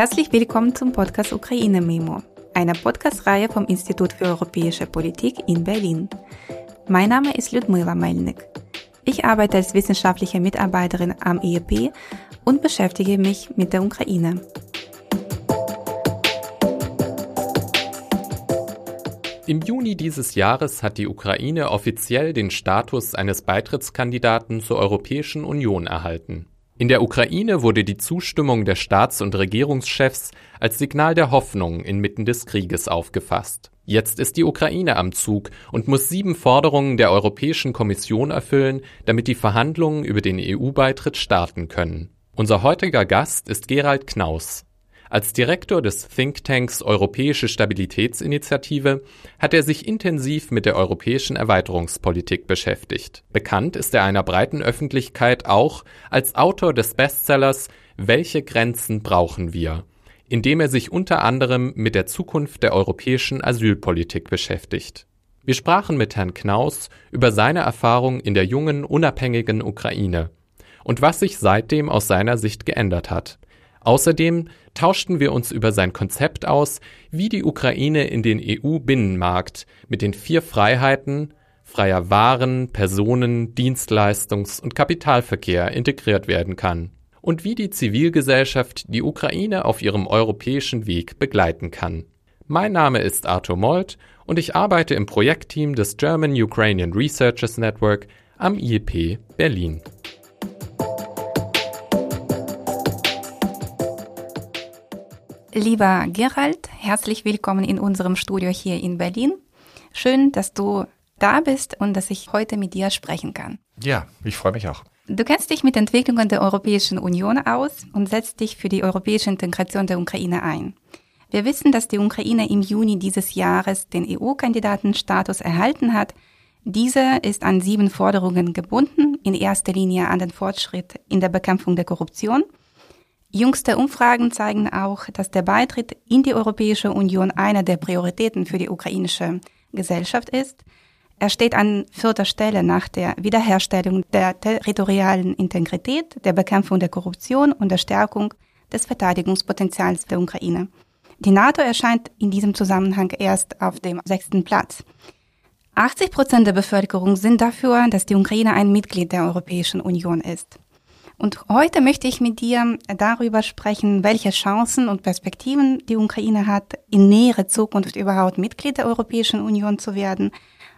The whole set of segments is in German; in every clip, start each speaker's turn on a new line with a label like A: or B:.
A: Herzlich willkommen zum Podcast Ukraine Memo, einer Podcast-Reihe vom Institut für Europäische Politik in Berlin. Mein Name ist Ludmila Melnik. Ich arbeite als wissenschaftliche Mitarbeiterin am IEP und beschäftige mich mit der Ukraine.
B: Im Juni dieses Jahres hat die Ukraine offiziell den Status eines Beitrittskandidaten zur Europäischen Union erhalten. In der Ukraine wurde die Zustimmung der Staats- und Regierungschefs als Signal der Hoffnung inmitten des Krieges aufgefasst. Jetzt ist die Ukraine am Zug und muss sieben Forderungen der Europäischen Kommission erfüllen, damit die Verhandlungen über den EU-Beitritt starten können. Unser heutiger Gast ist Gerald Knaus. Als Direktor des Thinktanks Europäische Stabilitätsinitiative hat er sich intensiv mit der europäischen Erweiterungspolitik beschäftigt. Bekannt ist er einer breiten Öffentlichkeit auch als Autor des Bestsellers Welche Grenzen brauchen wir? in dem er sich unter anderem mit der Zukunft der europäischen Asylpolitik beschäftigt. Wir sprachen mit Herrn Knaus über seine Erfahrung in der jungen, unabhängigen Ukraine und was sich seitdem aus seiner Sicht geändert hat. Außerdem tauschten wir uns über sein Konzept aus, wie die Ukraine in den EU-Binnenmarkt mit den vier Freiheiten freier Waren, Personen, Dienstleistungs- und Kapitalverkehr integriert werden kann und wie die Zivilgesellschaft die Ukraine auf ihrem europäischen Weg begleiten kann. Mein Name ist Arthur Molt und ich arbeite im Projektteam des German Ukrainian Researchers Network am IEP Berlin.
A: Lieber Gerald, herzlich willkommen in unserem Studio hier in Berlin. Schön, dass du da bist und dass ich heute mit dir sprechen kann.
C: Ja, ich freue mich auch.
A: Du kennst dich mit Entwicklungen der Europäischen Union aus und setzt dich für die europäische Integration der Ukraine ein. Wir wissen, dass die Ukraine im Juni dieses Jahres den EU-Kandidatenstatus erhalten hat. Dieser ist an sieben Forderungen gebunden, in erster Linie an den Fortschritt in der Bekämpfung der Korruption – Jüngste Umfragen zeigen auch, dass der Beitritt in die Europäische Union einer der Prioritäten für die ukrainische Gesellschaft ist. Er steht an vierter Stelle nach der Wiederherstellung der territorialen Integrität, der Bekämpfung der Korruption und der Stärkung des Verteidigungspotenzials der Ukraine. Die NATO erscheint in diesem Zusammenhang erst auf dem sechsten Platz. 80 Prozent der Bevölkerung sind dafür, dass die Ukraine ein Mitglied der Europäischen Union ist. Und heute möchte ich mit dir darüber sprechen, welche Chancen und Perspektiven die Ukraine hat, in nähere Zukunft überhaupt Mitglied der Europäischen Union zu werden,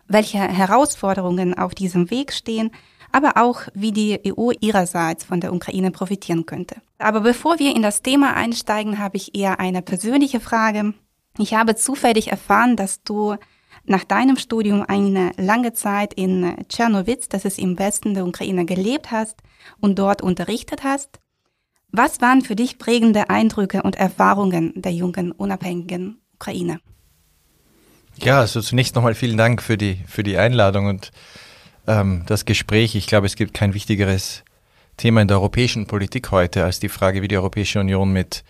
A: welche Herausforderungen auf diesem Weg stehen, aber auch wie die EU ihrerseits von der Ukraine profitieren könnte. Aber bevor wir in das Thema einsteigen, habe ich eher eine persönliche Frage. Ich habe zufällig erfahren, dass du nach deinem Studium eine lange Zeit in Tschernowitz, das ist im Westen der Ukraine, gelebt hast und dort unterrichtet hast. Was waren für dich prägende Eindrücke und Erfahrungen der jungen, unabhängigen Ukraine?
C: Ja, also zunächst nochmal vielen Dank für die, für die Einladung und ähm, das Gespräch. Ich glaube, es gibt kein wichtigeres Thema in der europäischen Politik heute als die Frage, wie die Europäische Union mit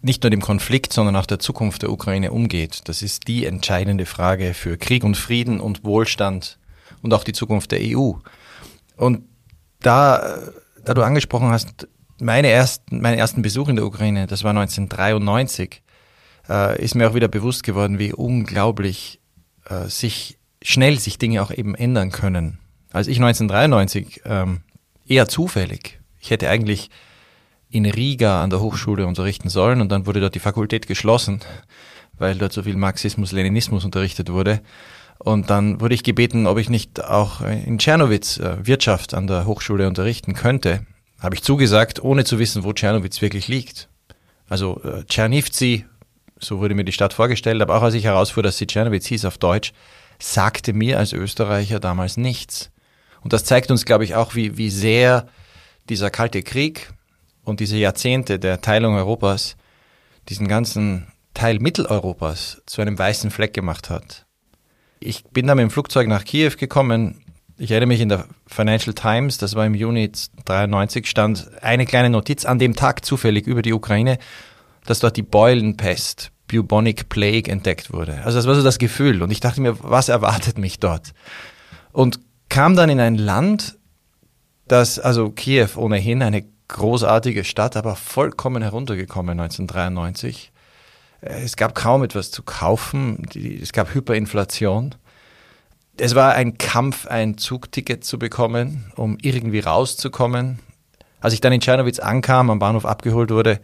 C: nicht nur dem Konflikt, sondern auch der Zukunft der Ukraine umgeht. Das ist die entscheidende Frage für Krieg und Frieden und Wohlstand und auch die Zukunft der EU. Und da, da du angesprochen hast, meine ersten, meinen ersten Besuch in der Ukraine, das war 1993, äh, ist mir auch wieder bewusst geworden, wie unglaublich äh, sich schnell sich Dinge auch eben ändern können. Als ich 1993 ähm, eher zufällig, ich hätte eigentlich in Riga an der Hochschule unterrichten sollen und dann wurde dort die Fakultät geschlossen, weil dort so viel Marxismus, Leninismus unterrichtet wurde. Und dann wurde ich gebeten, ob ich nicht auch in Tschernowitz äh, Wirtschaft an der Hochschule unterrichten könnte. Habe ich zugesagt, ohne zu wissen, wo Tschernowitz wirklich liegt. Also äh, Tschernivtsi, so wurde mir die Stadt vorgestellt, aber auch als ich herausfuhr, dass sie Tschernowitz hieß auf Deutsch, sagte mir als Österreicher damals nichts. Und das zeigt uns, glaube ich, auch, wie, wie sehr dieser Kalte Krieg und diese Jahrzehnte der Teilung Europas diesen ganzen Teil Mitteleuropas zu einem weißen Fleck gemacht hat. Ich bin dann mit dem Flugzeug nach Kiew gekommen. Ich erinnere mich in der Financial Times, das war im Juni 93, stand eine kleine Notiz an dem Tag zufällig über die Ukraine, dass dort die Beulenpest, Bubonic Plague entdeckt wurde. Also das war so das Gefühl. Und ich dachte mir, was erwartet mich dort? Und kam dann in ein Land, das, also Kiew ohnehin eine großartige Stadt, aber vollkommen heruntergekommen 1993. Äh, es gab kaum etwas zu kaufen, es gab Hyperinflation. Es war ein Kampf, ein Zugticket zu bekommen, um irgendwie rauszukommen. Als ich dann in Czernowitz ankam, am Bahnhof abgeholt wurde,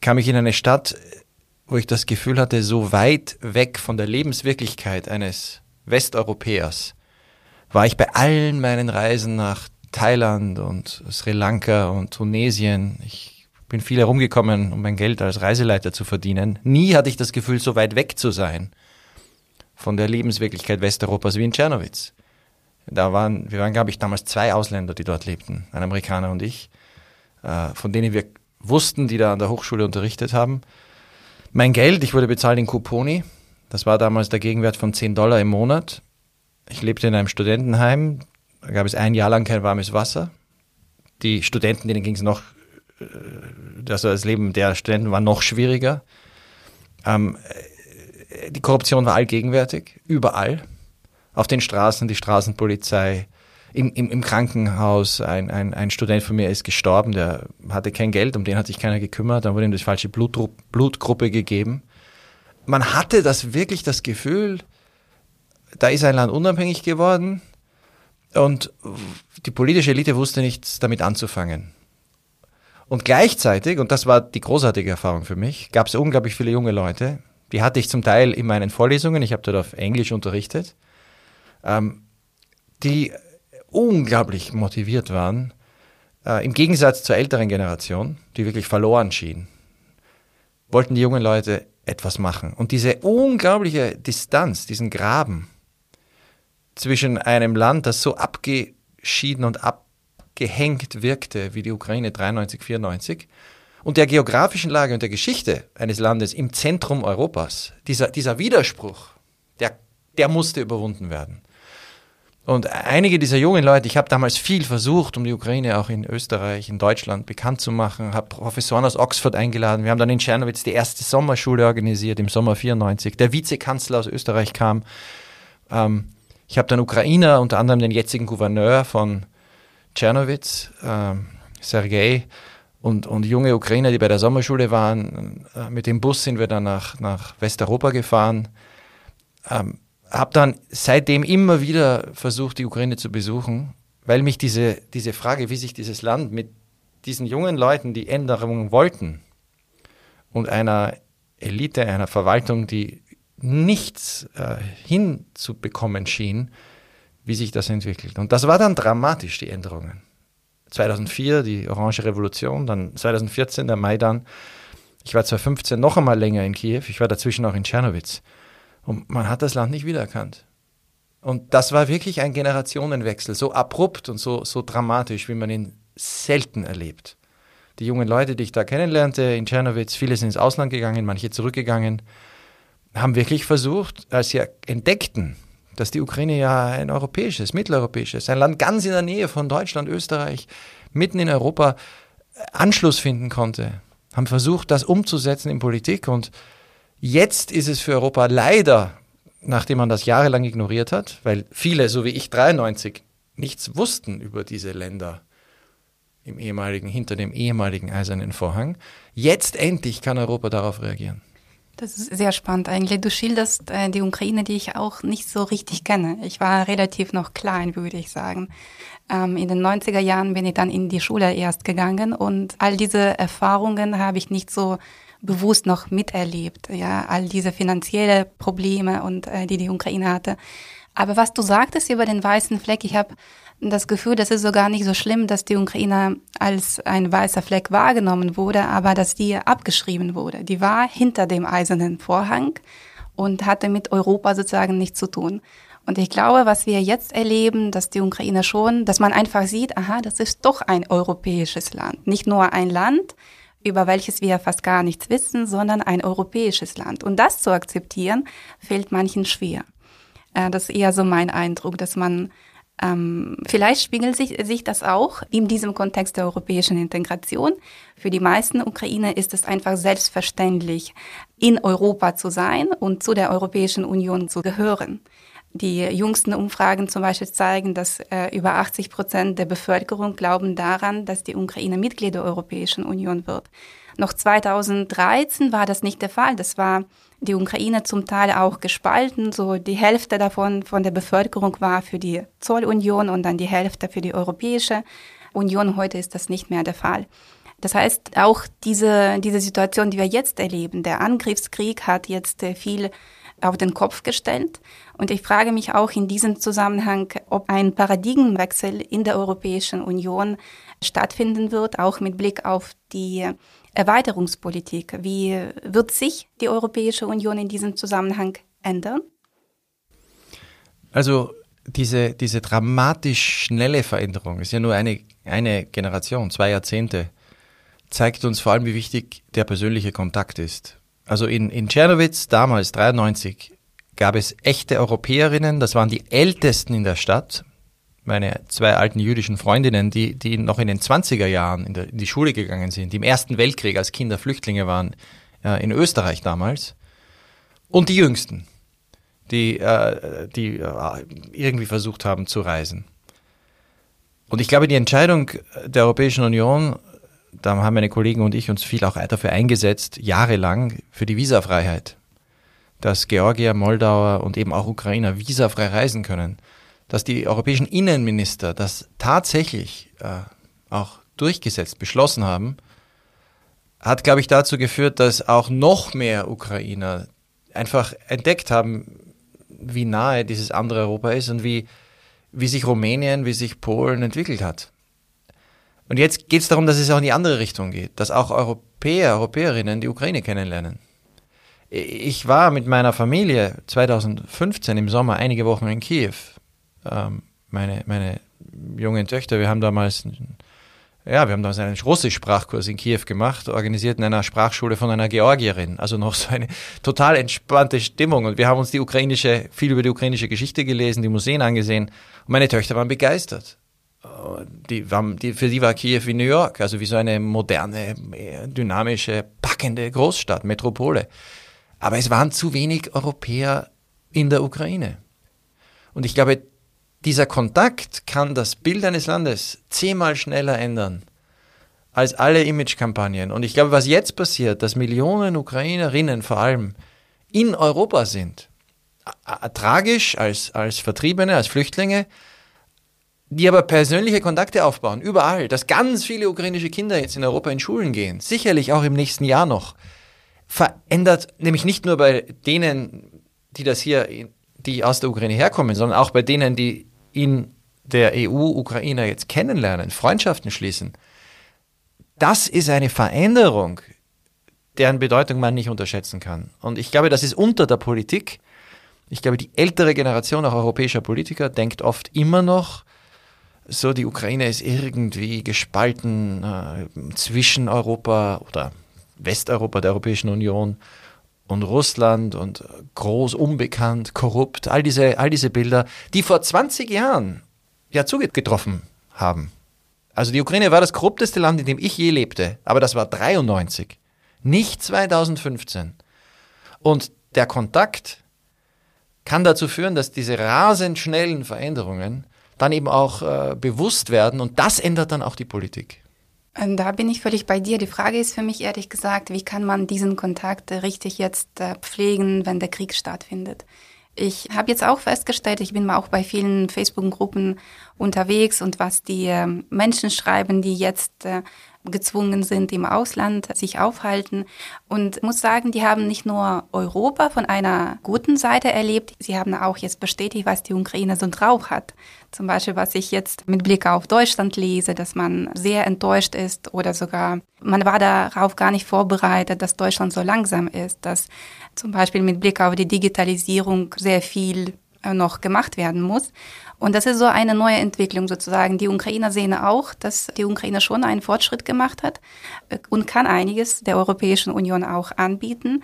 C: kam ich in eine Stadt, wo ich das Gefühl hatte, so weit weg von der Lebenswirklichkeit eines Westeuropäers war ich bei allen meinen Reisen nach Thailand und Sri Lanka und Tunesien. Ich bin viel herumgekommen, um mein Geld als Reiseleiter zu verdienen. Nie hatte ich das Gefühl, so weit weg zu sein von der Lebenswirklichkeit Westeuropas wie in Tschernowitz. Da waren, wir waren, glaube ich, damals zwei Ausländer, die dort lebten, ein Amerikaner und ich, äh, von denen wir wussten, die da an der Hochschule unterrichtet haben. Mein Geld, ich wurde bezahlt in Couponi. Das war damals der Gegenwert von 10 Dollar im Monat. Ich lebte in einem Studentenheim. Da gab es ein Jahr lang kein warmes Wasser. Die Studenten, denen ging es noch, also das Leben der Studenten war noch schwieriger. Ähm, die Korruption war allgegenwärtig, überall. Auf den Straßen, die Straßenpolizei, im, im, im Krankenhaus. Ein, ein, ein Student von mir ist gestorben, der hatte kein Geld, um den hat sich keiner gekümmert. Dann wurde ihm die falsche Blutgru Blutgruppe gegeben. Man hatte das wirklich das Gefühl, da ist ein Land unabhängig geworden und die politische Elite wusste nichts damit anzufangen. Und gleichzeitig, und das war die großartige Erfahrung für mich, gab es unglaublich viele junge Leute, die hatte ich zum Teil in meinen Vorlesungen, ich habe dort auf Englisch unterrichtet, ähm, die unglaublich motiviert waren, äh, im Gegensatz zur älteren Generation, die wirklich verloren schien, wollten die jungen Leute etwas machen. Und diese unglaubliche Distanz, diesen Graben zwischen einem Land, das so abgeschieden und abgehängt wirkte wie die Ukraine 93, 94, und der geografischen Lage und der Geschichte eines Landes im Zentrum Europas, dieser, dieser Widerspruch, der, der musste überwunden werden. Und einige dieser jungen Leute, ich habe damals viel versucht, um die Ukraine auch in Österreich, in Deutschland bekannt zu machen, habe Professoren aus Oxford eingeladen. Wir haben dann in Czernowitz die erste Sommerschule organisiert im Sommer 94. Der Vizekanzler aus Österreich kam. Ähm, ich habe dann Ukrainer, unter anderem den jetzigen Gouverneur von Czernowitz, äh, Sergei, und, und junge Ukrainer, die bei der Sommerschule waren. Äh, mit dem Bus sind wir dann nach, nach Westeuropa gefahren. Ähm, habe dann seitdem immer wieder versucht, die Ukraine zu besuchen, weil mich diese, diese Frage, wie sich dieses Land mit diesen jungen Leuten, die Änderungen wollten, und einer Elite, einer Verwaltung, die nichts äh, hinzubekommen schien, wie sich das entwickelt. Und das war dann dramatisch, die Änderungen. 2004 die Orange Revolution, dann 2014 der Maidan. Ich war 2015 noch einmal länger in Kiew, ich war dazwischen auch in Tschernowitz. Und man hat das Land nicht wiedererkannt. Und das war wirklich ein Generationenwechsel, so abrupt und so, so dramatisch, wie man ihn selten erlebt. Die jungen Leute, die ich da kennenlernte in Tschernowitz, viele sind ins Ausland gegangen, manche zurückgegangen, haben wirklich versucht, als sie entdeckten, dass die Ukraine ja ein europäisches, mitteleuropäisches, ein Land ganz in der Nähe von Deutschland, Österreich, mitten in Europa Anschluss finden konnte, haben versucht, das umzusetzen in Politik und Jetzt ist es für Europa leider, nachdem man das jahrelang ignoriert hat, weil viele, so wie ich 93, nichts wussten über diese Länder im ehemaligen, hinter dem ehemaligen eisernen Vorhang. Jetzt endlich kann Europa darauf reagieren.
A: Das ist sehr spannend eigentlich. Du schilderst äh, die Ukraine, die ich auch nicht so richtig kenne. Ich war relativ noch klein, würde ich sagen. Ähm, in den 90er Jahren bin ich dann in die Schule erst gegangen und all diese Erfahrungen habe ich nicht so bewusst noch miterlebt, ja, all diese finanzielle Probleme und äh, die die Ukraine hatte. Aber was du sagtest über den weißen Fleck, ich habe das Gefühl, das ist sogar nicht so schlimm, dass die Ukraine als ein weißer Fleck wahrgenommen wurde, aber dass die abgeschrieben wurde. Die war hinter dem eisernen Vorhang und hatte mit Europa sozusagen nichts zu tun. Und ich glaube, was wir jetzt erleben, dass die Ukraine schon, dass man einfach sieht, aha, das ist doch ein europäisches Land. Nicht nur ein Land, über welches wir fast gar nichts wissen, sondern ein europäisches Land. Und das zu akzeptieren, fällt manchen schwer. Äh, das ist eher so mein Eindruck, dass man ähm, vielleicht spiegelt sich, sich das auch in diesem Kontext der europäischen Integration. Für die meisten Ukrainer ist es einfach selbstverständlich, in Europa zu sein und zu der Europäischen Union zu gehören. Die jüngsten Umfragen zum Beispiel zeigen, dass äh, über 80 Prozent der Bevölkerung glauben daran, dass die Ukraine Mitglied der Europäischen Union wird. Noch 2013 war das nicht der Fall. Das war die Ukraine zum Teil auch gespalten. So die Hälfte davon von der Bevölkerung war für die Zollunion und dann die Hälfte für die Europäische Union. Heute ist das nicht mehr der Fall. Das heißt, auch diese, diese Situation, die wir jetzt erleben, der Angriffskrieg hat jetzt äh, viel auf den Kopf gestellt. Und ich frage mich auch in diesem Zusammenhang, ob ein Paradigmenwechsel in der Europäischen Union stattfinden wird, auch mit Blick auf die Erweiterungspolitik. Wie wird sich die Europäische Union in diesem Zusammenhang ändern?
C: Also diese, diese dramatisch schnelle Veränderung ist ja nur eine, eine Generation, zwei Jahrzehnte, zeigt uns vor allem, wie wichtig der persönliche Kontakt ist. Also in, in Czernowitz damals, 93, gab es echte Europäerinnen, das waren die ältesten in der Stadt. Meine zwei alten jüdischen Freundinnen, die, die noch in den 20er Jahren in, der, in die Schule gegangen sind, die im Ersten Weltkrieg als Kinder Flüchtlinge waren, äh, in Österreich damals. Und die Jüngsten, die, äh, die äh, irgendwie versucht haben zu reisen. Und ich glaube, die Entscheidung der Europäischen Union da haben meine Kollegen und ich uns viel auch dafür eingesetzt, jahrelang für die Visafreiheit. Dass Georgier, Moldauer und eben auch Ukrainer visafrei reisen können. Dass die europäischen Innenminister das tatsächlich äh, auch durchgesetzt, beschlossen haben, hat, glaube ich, dazu geführt, dass auch noch mehr Ukrainer einfach entdeckt haben, wie nahe dieses andere Europa ist und wie, wie sich Rumänien, wie sich Polen entwickelt hat. Und jetzt geht es darum, dass es auch in die andere Richtung geht, dass auch Europäer, Europäerinnen die Ukraine kennenlernen. Ich war mit meiner Familie 2015 im Sommer einige Wochen in Kiew. Ähm, meine, meine jungen Töchter, wir haben damals, ja, wir haben damals einen Russisch-Sprachkurs in Kiew gemacht, organisiert in einer Sprachschule von einer Georgierin. Also noch so eine total entspannte Stimmung. Und wir haben uns die ukrainische, viel über die ukrainische Geschichte gelesen, die Museen angesehen. Und meine Töchter waren begeistert die, die, für sie war Kiew wie New York, also wie so eine moderne, dynamische, packende Großstadt, Metropole. Aber es waren zu wenig Europäer in der Ukraine. Und ich glaube, dieser Kontakt kann das Bild eines Landes zehnmal schneller ändern als alle Imagekampagnen. Und ich glaube, was jetzt passiert, dass Millionen Ukrainerinnen vor allem in Europa sind, tragisch als, als Vertriebene, als Flüchtlinge, die aber persönliche Kontakte aufbauen, überall, dass ganz viele ukrainische Kinder jetzt in Europa in Schulen gehen, sicherlich auch im nächsten Jahr noch, verändert nämlich nicht nur bei denen, die das hier, die aus der Ukraine herkommen, sondern auch bei denen, die in der EU Ukrainer jetzt kennenlernen, Freundschaften schließen. Das ist eine Veränderung, deren Bedeutung man nicht unterschätzen kann. Und ich glaube, das ist unter der Politik. Ich glaube, die ältere Generation auch europäischer Politiker denkt oft immer noch, so die Ukraine ist irgendwie gespalten äh, zwischen Europa oder Westeuropa der Europäischen Union und Russland und groß unbekannt, korrupt, all diese, all diese Bilder, die vor 20 Jahren ja zugetroffen haben. Also die Ukraine war das korrupteste Land, in dem ich je lebte, aber das war 93, nicht 2015. Und der Kontakt kann dazu führen, dass diese rasend schnellen Veränderungen dann eben auch äh, bewusst werden und das ändert dann auch die Politik.
A: Ähm, da bin ich völlig bei dir. Die Frage ist für mich ehrlich gesagt, wie kann man diesen Kontakt richtig jetzt äh, pflegen, wenn der Krieg stattfindet? Ich habe jetzt auch festgestellt, ich bin mal auch bei vielen Facebook-Gruppen unterwegs und was die ähm, Menschen schreiben, die jetzt äh, gezwungen sind, im Ausland sich aufhalten. Und muss sagen, die haben nicht nur Europa von einer guten Seite erlebt, sie haben auch jetzt bestätigt, was die Ukraine so drauf hat. Zum Beispiel, was ich jetzt mit Blick auf Deutschland lese, dass man sehr enttäuscht ist oder sogar, man war darauf gar nicht vorbereitet, dass Deutschland so langsam ist, dass zum Beispiel mit Blick auf die Digitalisierung sehr viel äh, noch gemacht werden muss. Und das ist so eine neue Entwicklung sozusagen. Die Ukrainer sehen auch, dass die Ukraine schon einen Fortschritt gemacht hat äh, und kann einiges der Europäischen Union auch anbieten.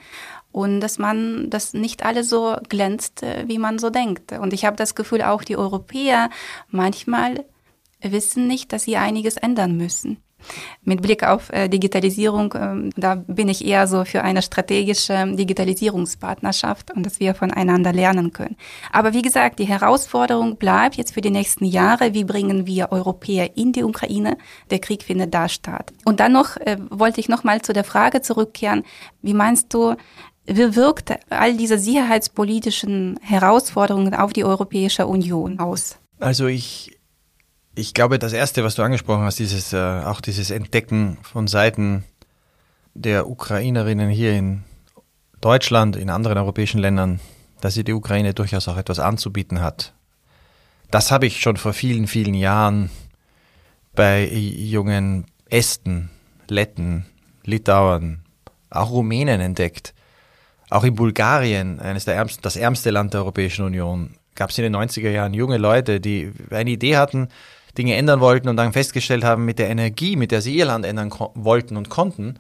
A: Und dass man, dass nicht alles so glänzt, äh, wie man so denkt. Und ich habe das Gefühl, auch die Europäer manchmal wissen nicht, dass sie einiges ändern müssen. Mit Blick auf äh, Digitalisierung, äh, da bin ich eher so für eine strategische Digitalisierungspartnerschaft und dass wir voneinander lernen können. Aber wie gesagt, die Herausforderung bleibt jetzt für die nächsten Jahre, wie bringen wir Europäer in die Ukraine? Der Krieg findet da statt. Und dann noch äh, wollte ich noch mal zu der Frage zurückkehren, wie meinst du, wie wirkt all diese sicherheitspolitischen Herausforderungen auf die Europäische Union aus?
C: Also ich, ich glaube, das Erste, was du angesprochen hast, dieses, äh, auch dieses Entdecken von Seiten der Ukrainerinnen hier in Deutschland, in anderen europäischen Ländern, dass sie die Ukraine durchaus auch etwas anzubieten hat. Das habe ich schon vor vielen, vielen Jahren bei jungen Esten, Letten, Litauern, auch Rumänen entdeckt. Auch in Bulgarien, eines der ärmsten, das ärmste Land der Europäischen Union, gab es in den 90er Jahren junge Leute, die eine Idee hatten, Dinge ändern wollten und dann festgestellt haben, mit der Energie, mit der sie ihr Land ändern wollten und konnten,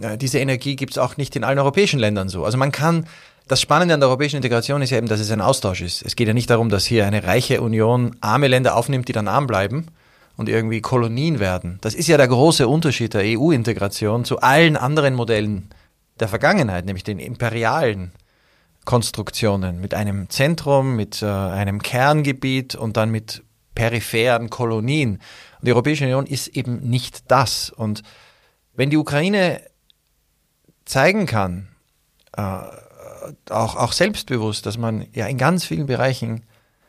C: äh, diese Energie gibt es auch nicht in allen europäischen Ländern so. Also man kann, das Spannende an der europäischen Integration ist ja eben, dass es ein Austausch ist. Es geht ja nicht darum, dass hier eine reiche Union arme Länder aufnimmt, die dann arm bleiben und irgendwie Kolonien werden. Das ist ja der große Unterschied der EU-Integration zu allen anderen Modellen der Vergangenheit, nämlich den imperialen Konstruktionen mit einem Zentrum, mit äh, einem Kerngebiet und dann mit peripheren Kolonien. Und die Europäische Union ist eben nicht das. Und wenn die Ukraine zeigen kann, äh, auch, auch selbstbewusst, dass man ja in ganz vielen Bereichen,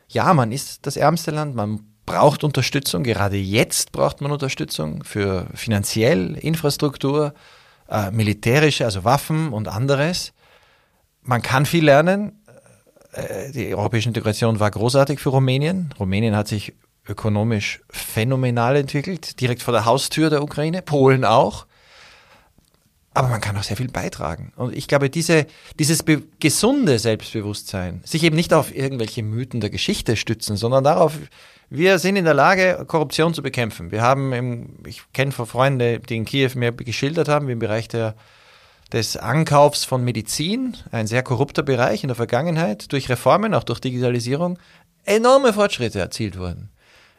C: ja, man ist das ärmste Land, man braucht Unterstützung, gerade jetzt braucht man Unterstützung für finanziell, Infrastruktur, äh, militärische, also Waffen und anderes. Man kann viel lernen. Äh, die europäische Integration war großartig für Rumänien. Rumänien hat sich ökonomisch phänomenal entwickelt, direkt vor der Haustür der Ukraine, Polen auch. Aber man kann auch sehr viel beitragen. Und ich glaube, diese, dieses gesunde Selbstbewusstsein, sich eben nicht auf irgendwelche Mythen der Geschichte stützen, sondern darauf, wir sind in der Lage, Korruption zu bekämpfen. Wir haben, im, ich kenne Freunde, die in Kiew mir geschildert haben, wie im Bereich der, des Ankaufs von Medizin, ein sehr korrupter Bereich in der Vergangenheit, durch Reformen, auch durch Digitalisierung, enorme Fortschritte erzielt wurden.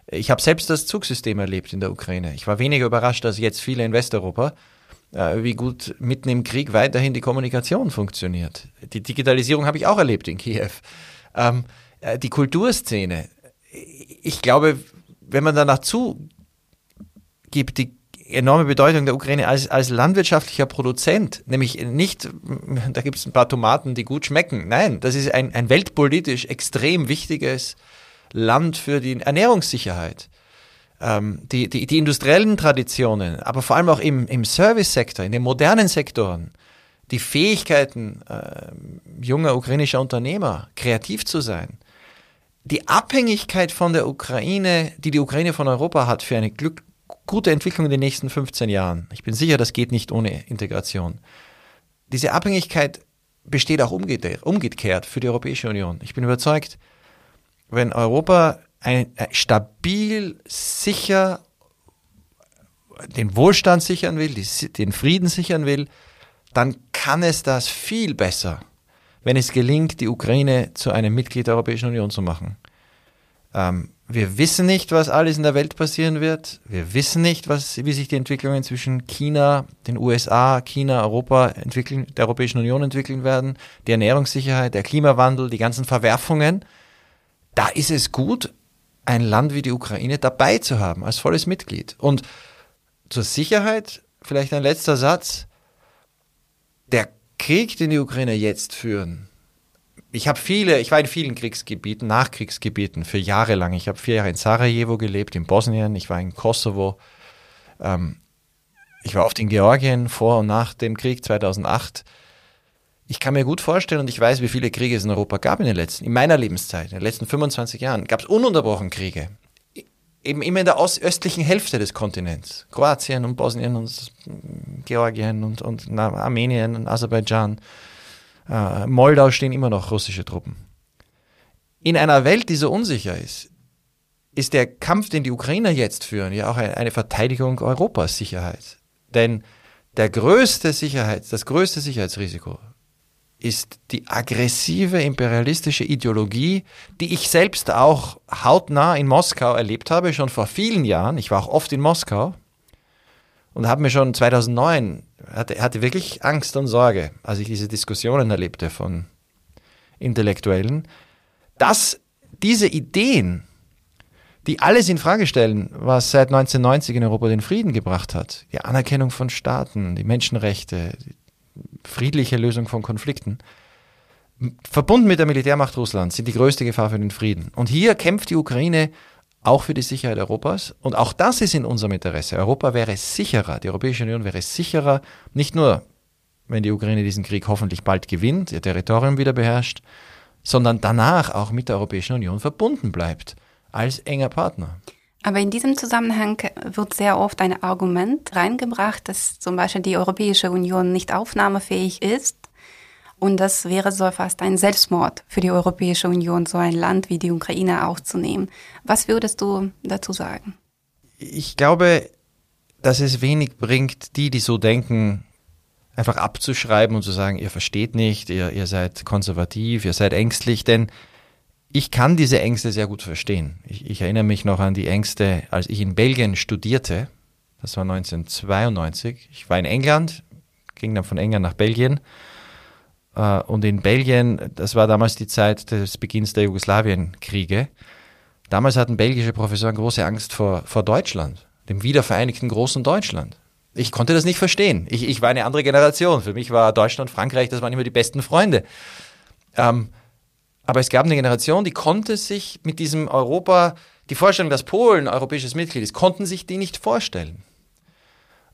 C: Ich habe selbst das Zugsystem erlebt in der Ukraine. Ich war weniger überrascht als jetzt viele in Westeuropa, äh, wie gut mitten im Krieg weiterhin die Kommunikation funktioniert. Die Digitalisierung habe ich auch erlebt in Kiew. Ähm, äh, die Kulturszene. Ich glaube, wenn man danach zugibt, die enorme Bedeutung der Ukraine als, als landwirtschaftlicher Produzent, nämlich nicht, da gibt es ein paar Tomaten, die gut schmecken. Nein, das ist ein, ein weltpolitisch extrem wichtiges Land für die Ernährungssicherheit. Ähm, die, die, die industriellen Traditionen, aber vor allem auch im, im Service-Sektor, in den modernen Sektoren, die Fähigkeiten äh, junger ukrainischer Unternehmer, kreativ zu sein, die Abhängigkeit von der Ukraine, die die Ukraine von Europa hat für eine Glück, gute Entwicklung in den nächsten 15 Jahren. Ich bin sicher, das geht nicht ohne Integration. Diese Abhängigkeit besteht auch umgekehrt für die Europäische Union. Ich bin überzeugt, wenn Europa ein, ein, stabil, sicher den Wohlstand sichern will, den Frieden sichern will, dann kann es das viel besser, wenn es gelingt, die Ukraine zu einem Mitglied der Europäischen Union zu machen. Ähm, wir wissen nicht, was alles in der Welt passieren wird. Wir wissen nicht, was, wie sich die Entwicklungen zwischen China, den USA, China, Europa entwickeln, der Europäischen Union entwickeln werden. Die Ernährungssicherheit, der Klimawandel, die ganzen Verwerfungen da ist es gut, ein Land wie die Ukraine dabei zu haben, als volles Mitglied. Und zur Sicherheit vielleicht ein letzter Satz. Der Krieg, den die Ukrainer jetzt führen, ich habe viele, ich war in vielen Kriegsgebieten, Nachkriegsgebieten für Jahre lang. Ich habe vier Jahre in Sarajevo gelebt, in Bosnien, ich war in Kosovo, ähm, ich war oft in Georgien vor und nach dem Krieg 2008 ich kann mir gut vorstellen und ich weiß, wie viele Kriege es in Europa gab in den letzten, in meiner Lebenszeit, in den letzten 25 Jahren, gab es ununterbrochen Kriege. Eben immer in der östlichen Hälfte des Kontinents. Kroatien und Bosnien und Georgien und, und Armenien und Aserbaidschan. Äh, Moldau stehen immer noch russische Truppen. In einer Welt, die so unsicher ist, ist der Kampf, den die Ukrainer jetzt führen, ja auch eine Verteidigung Europas Sicherheit. Denn der größte Sicherheits, das größte Sicherheitsrisiko ist die aggressive imperialistische Ideologie, die ich selbst auch hautnah in Moskau erlebt habe, schon vor vielen Jahren. Ich war auch oft in Moskau. Und habe mir schon 2009, hatte, hatte wirklich Angst und Sorge, als ich diese Diskussionen erlebte von Intellektuellen, dass diese Ideen, die alles in Frage stellen, was seit 1990 in Europa den Frieden gebracht hat, die Anerkennung von Staaten, die Menschenrechte, die friedliche Lösung von Konflikten, verbunden mit der Militärmacht Russlands, sind die größte Gefahr für den Frieden. Und hier kämpft die Ukraine auch für die Sicherheit Europas. Und auch das ist in unserem Interesse. Europa wäre sicherer, die Europäische Union wäre sicherer, nicht nur, wenn die Ukraine diesen Krieg hoffentlich bald gewinnt, ihr Territorium wieder beherrscht, sondern danach auch mit der Europäischen Union verbunden bleibt, als enger Partner.
A: Aber in diesem Zusammenhang wird sehr oft ein Argument reingebracht, dass zum Beispiel die Europäische Union nicht aufnahmefähig ist. Und das wäre so fast ein Selbstmord für die Europäische Union, so ein Land wie die Ukraine aufzunehmen. Was würdest du dazu sagen?
C: Ich glaube, dass es wenig bringt, die, die so denken, einfach abzuschreiben und zu sagen, ihr versteht nicht, ihr, ihr seid konservativ, ihr seid ängstlich, denn ich kann diese Ängste sehr gut verstehen. Ich, ich, erinnere mich noch an die Ängste, als ich in Belgien studierte. Das war 1992. Ich war in England, ging dann von England nach Belgien. Äh, und in Belgien, das war damals die Zeit des Beginns der Jugoslawienkriege. Damals hatten belgische Professoren große Angst vor, vor Deutschland, dem wiedervereinigten großen Deutschland. Ich konnte das nicht verstehen. Ich, ich war eine andere Generation. Für mich war Deutschland, Frankreich, das waren immer die besten Freunde. Ähm, aber es gab eine Generation, die konnte sich mit diesem Europa, die Vorstellung, dass Polen europäisches Mitglied ist, konnten sich die nicht vorstellen.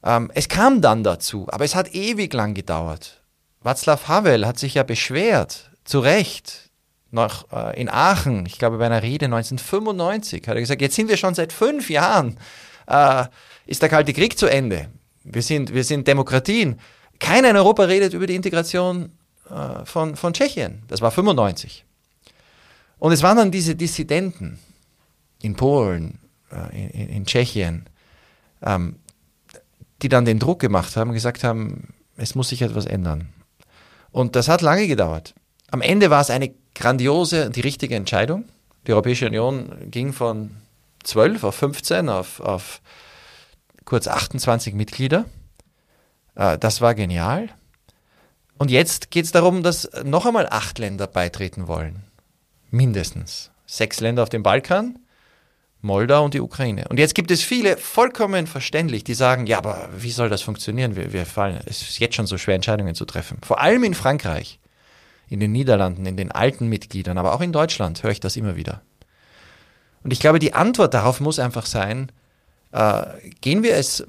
C: Ähm, es kam dann dazu, aber es hat ewig lang gedauert. Václav Havel hat sich ja beschwert, zu Recht, noch äh, in Aachen, ich glaube bei einer Rede 1995, hat er gesagt, jetzt sind wir schon seit fünf Jahren, äh, ist der Kalte Krieg zu Ende. Wir sind, wir sind Demokratien. Keiner in Europa redet über die Integration äh, von, von Tschechien. Das war 95. Und es waren dann diese Dissidenten in Polen, äh, in, in, Tschechien, ähm, die dann den Druck gemacht haben, gesagt haben, es muss sich etwas ändern. Und das hat lange gedauert. Am Ende war es eine grandiose, die richtige Entscheidung. Die Europäische Union ging von 12 auf 15 auf, auf kurz 28 Mitglieder. Äh, das war genial. Und jetzt geht es darum, dass noch einmal acht Länder beitreten wollen mindestens. Sechs Länder auf dem Balkan, Moldau und die Ukraine. Und jetzt gibt es viele, vollkommen verständlich, die sagen, ja, aber wie soll das funktionieren? Wir, wir fallen, es ist jetzt schon so schwer, Entscheidungen zu treffen. Vor allem in Frankreich, in den Niederlanden, in den alten Mitgliedern, aber auch in Deutschland höre ich das immer wieder. Und ich glaube, die Antwort darauf muss einfach sein, äh, gehen wir es,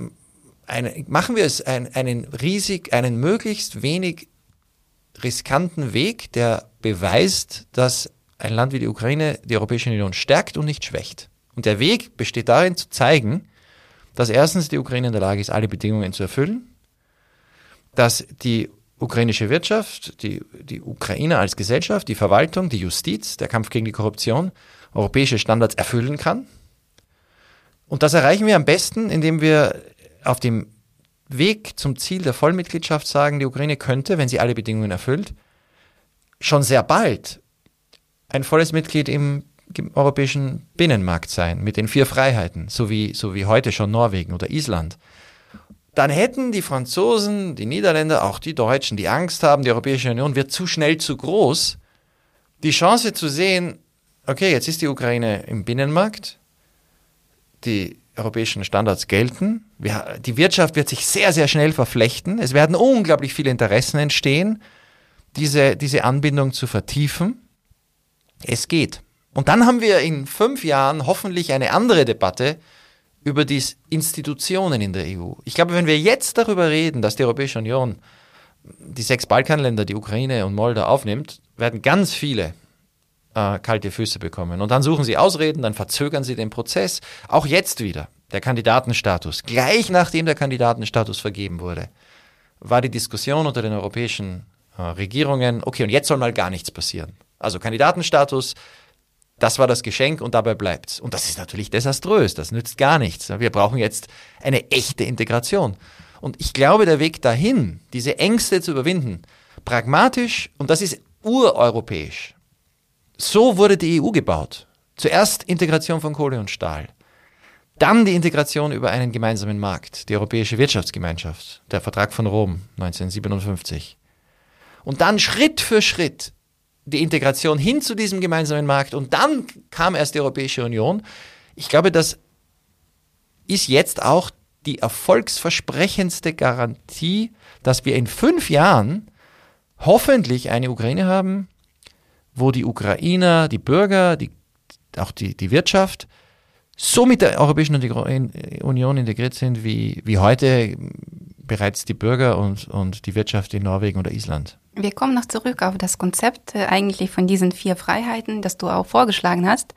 C: eine, machen wir es ein, einen riesig, einen möglichst wenig riskanten Weg, der beweist, dass ein Land wie die Ukraine die Europäische Union stärkt und nicht schwächt. Und der Weg besteht darin zu zeigen, dass erstens die Ukraine in der Lage ist, alle Bedingungen zu erfüllen, dass die ukrainische Wirtschaft, die, die Ukraine als Gesellschaft, die Verwaltung, die Justiz, der Kampf gegen die Korruption europäische Standards erfüllen kann. Und das erreichen wir am besten, indem wir auf dem Weg zum Ziel der Vollmitgliedschaft sagen, die Ukraine könnte, wenn sie alle Bedingungen erfüllt, schon sehr bald ein volles Mitglied im europäischen Binnenmarkt sein, mit den vier Freiheiten, so wie, so wie heute schon Norwegen oder Island. Dann hätten die Franzosen, die Niederländer, auch die Deutschen, die Angst haben, die Europäische Union wird zu schnell zu groß, die Chance zu sehen, okay, jetzt ist die Ukraine im Binnenmarkt, die europäischen Standards gelten, wir, die Wirtschaft wird sich sehr, sehr schnell verflechten, es werden unglaublich viele Interessen entstehen, diese, diese Anbindung zu vertiefen es geht. Und dann haben wir in fünf Jahren hoffentlich eine andere Debatte über die Institutionen in der EU. Ich glaube, wenn wir jetzt darüber reden, dass die Europäische Union die sechs Balkanländer, die Ukraine und Moldau aufnimmt, werden ganz viele äh, kalte Füße bekommen. Und dann suchen sie Ausreden, dann verzögern sie den Prozess. Auch jetzt wieder der Kandidatenstatus. Gleich nachdem der Kandidatenstatus vergeben wurde, war die Diskussion unter den europäischen äh, Regierungen, okay, und jetzt soll mal gar nichts passieren. Also Kandidatenstatus, das war das Geschenk und dabei bleibt's. Und das ist natürlich desaströs, das nützt gar nichts. Wir brauchen jetzt eine echte Integration. Und ich glaube, der Weg dahin, diese Ängste zu überwinden, pragmatisch, und das ist ureuropäisch. So wurde die EU gebaut. Zuerst Integration von Kohle und Stahl. Dann die Integration über einen gemeinsamen Markt, die Europäische Wirtschaftsgemeinschaft, der Vertrag von Rom 1957. Und dann Schritt für Schritt die Integration hin zu diesem gemeinsamen Markt und dann kam erst die Europäische Union. Ich glaube, das ist jetzt auch die erfolgsversprechendste Garantie, dass wir in fünf Jahren hoffentlich eine Ukraine haben, wo die Ukrainer, die Bürger, die, auch die, die Wirtschaft so mit der Europäischen Union integriert sind, wie, wie heute bereits die Bürger und, und die Wirtschaft in Norwegen oder Island.
A: Wir kommen noch zurück auf das Konzept äh, eigentlich von diesen vier Freiheiten, das du auch vorgeschlagen hast.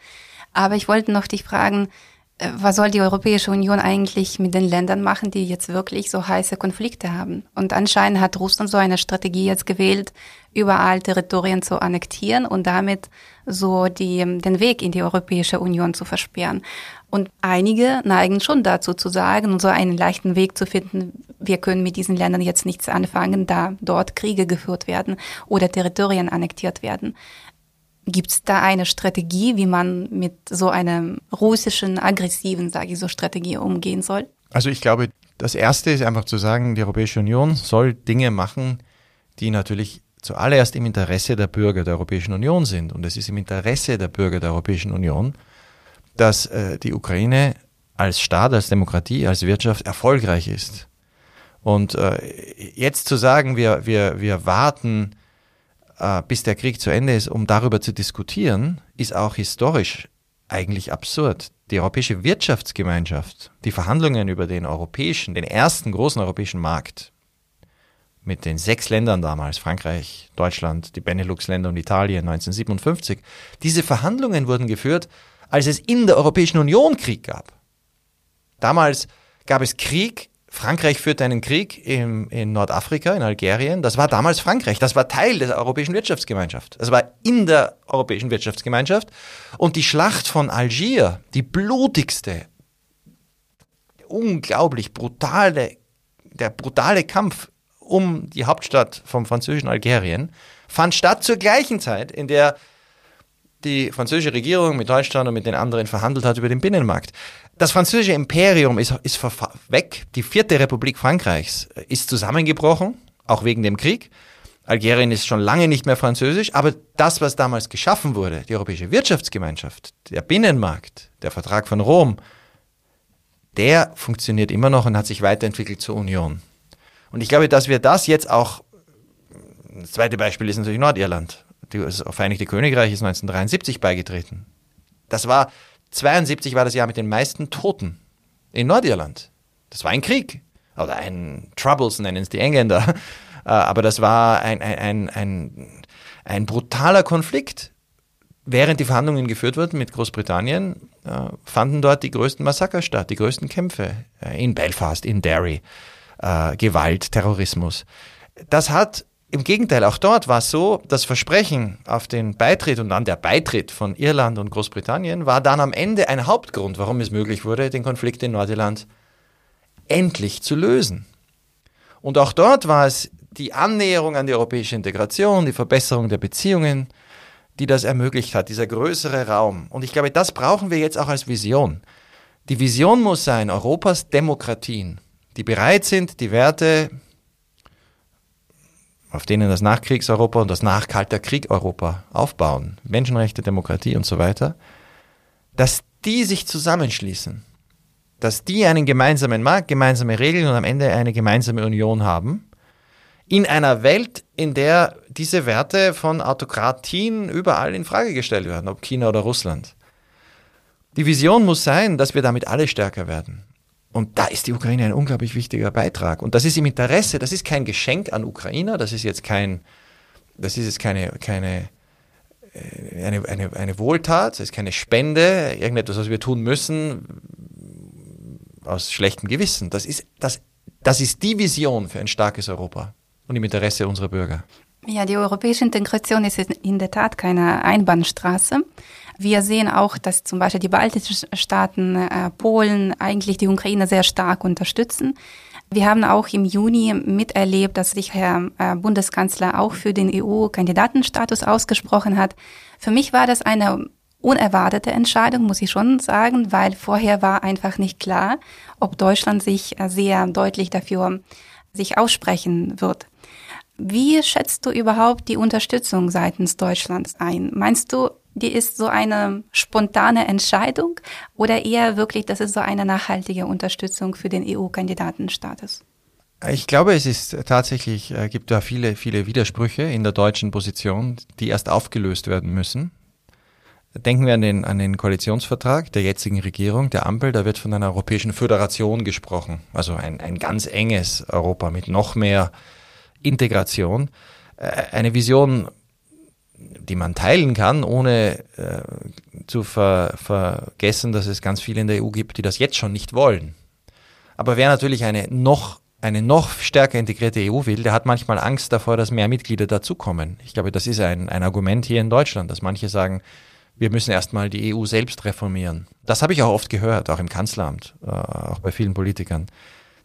A: Aber ich wollte noch dich fragen, äh, was soll die Europäische Union eigentlich mit den Ländern machen, die jetzt wirklich so heiße Konflikte haben? Und anscheinend hat Russland so eine Strategie jetzt gewählt, überall Territorien zu annektieren und damit so die, den Weg in die Europäische Union zu versperren. Und einige neigen schon dazu zu sagen so einen leichten Weg zu finden, wir können mit diesen Ländern jetzt nichts anfangen, da dort Kriege geführt werden oder Territorien annektiert werden. Gibt es da eine Strategie, wie man mit so einer russischen, aggressiven, sage ich so, Strategie umgehen soll?
C: Also ich glaube, das Erste ist einfach zu sagen, die Europäische Union soll Dinge machen, die natürlich zuallererst im Interesse der Bürger der Europäischen Union sind. Und es ist im Interesse der Bürger der Europäischen Union, dass äh, die Ukraine als Staat, als Demokratie, als Wirtschaft erfolgreich ist. Und äh, jetzt zu sagen, wir, wir, wir warten, äh, bis der Krieg zu Ende ist, um darüber zu diskutieren, ist auch historisch eigentlich absurd. Die Europäische Wirtschaftsgemeinschaft, die Verhandlungen über den europäischen, den ersten großen europäischen Markt mit den sechs Ländern damals, Frankreich, Deutschland, die Benelux-Länder und Italien 1957, diese Verhandlungen wurden geführt, als es in der Europäischen Union Krieg gab. Damals gab es Krieg Frankreich führte einen Krieg im, in Nordafrika, in Algerien. Das war damals Frankreich. Das war Teil der Europäischen Wirtschaftsgemeinschaft. Das war in der Europäischen Wirtschaftsgemeinschaft. Und die Schlacht von Algier, die blutigste, unglaublich brutale, der brutale Kampf um die Hauptstadt vom französischen Algerien, fand statt zur gleichen Zeit, in der die französische Regierung mit Deutschland und mit den anderen verhandelt hat über den Binnenmarkt. Das französische Imperium ist, ist weg. Die vierte Republik Frankreichs ist zusammengebrochen, auch wegen dem Krieg. Algerien ist schon lange nicht mehr französisch, aber das, was damals geschaffen wurde, die Europäische Wirtschaftsgemeinschaft, der Binnenmarkt, der Vertrag von Rom, der funktioniert immer noch und hat sich weiterentwickelt zur Union. Und ich glaube, dass wir das jetzt auch, das zweite Beispiel ist natürlich Nordirland. Das Vereinigte Königreich ist 1973 beigetreten. Das war 72 war das Jahr mit den meisten Toten in Nordirland. Das war ein Krieg. Oder ein Troubles nennen es die Engländer. Äh, aber das war ein, ein, ein, ein, brutaler Konflikt. Während die Verhandlungen geführt wurden mit Großbritannien, äh, fanden dort die größten Massaker statt, die größten Kämpfe. Äh, in Belfast, in Derry. Gewalt, Terrorismus. Das hat im Gegenteil, auch dort war es so, das Versprechen auf den Beitritt und dann der Beitritt von Irland und Großbritannien war dann am Ende ein Hauptgrund, warum es möglich wurde, den Konflikt in Nordirland endlich zu lösen. Und auch dort war es die Annäherung an die europäische Integration, die Verbesserung der Beziehungen, die das ermöglicht hat, dieser größere Raum. Und ich glaube, das brauchen wir jetzt auch als Vision. Die Vision muss sein, Europas Demokratien, die bereit sind, die Werte auf denen das Nachkriegseuropa und das Nachkalter Krieg Europa aufbauen, Menschenrechte, Demokratie und so weiter, dass die sich zusammenschließen, dass die einen gemeinsamen Markt, gemeinsame Regeln und am Ende eine gemeinsame Union haben, in einer Welt, in der diese Werte von Autokratien überall in Frage gestellt werden, ob China oder Russland. Die Vision muss sein, dass wir damit alle stärker werden. Und da ist die Ukraine ein unglaublich wichtiger Beitrag. Und das ist im Interesse, das ist kein Geschenk an Ukrainer, das ist jetzt kein, das ist jetzt keine, keine, äh, eine, eine, eine Wohltat, das ist keine Spende, irgendetwas, was wir tun müssen aus schlechtem Gewissen. Das ist, das, das ist die Vision für ein starkes Europa und im Interesse unserer Bürger.
A: Ja, die europäische Integration ist in der Tat keine Einbahnstraße. Wir sehen auch, dass zum Beispiel die baltischen Staaten, äh, Polen eigentlich die Ukraine sehr stark unterstützen. Wir haben auch im Juni miterlebt, dass sich Herr äh, Bundeskanzler auch für den EU-Kandidatenstatus ausgesprochen hat. Für mich war das eine unerwartete Entscheidung, muss ich schon sagen, weil vorher war einfach nicht klar, ob Deutschland sich äh, sehr deutlich dafür sich aussprechen wird. Wie schätzt du überhaupt die Unterstützung seitens Deutschlands ein? Meinst du, die ist so eine spontane Entscheidung oder eher wirklich, das ist so eine nachhaltige Unterstützung für den EU-Kandidatenstatus?
C: Ich glaube, es ist tatsächlich, äh, gibt da viele, viele Widersprüche in der deutschen Position, die erst aufgelöst werden müssen. Denken wir an den, an den Koalitionsvertrag der jetzigen Regierung, der Ampel, da wird von einer europäischen Föderation gesprochen. Also ein, ein ganz enges Europa mit noch mehr Integration. Äh, eine Vision, die man teilen kann, ohne äh, zu ver, vergessen, dass es ganz viele in der EU gibt, die das jetzt schon nicht wollen. Aber wer natürlich eine noch eine noch stärker integrierte EU will, der hat manchmal Angst davor, dass mehr Mitglieder dazukommen. Ich glaube, das ist ein, ein Argument hier in Deutschland, dass manche sagen, wir müssen erstmal die EU selbst reformieren. Das habe ich auch oft gehört, auch im Kanzleramt, äh, auch bei vielen Politikern.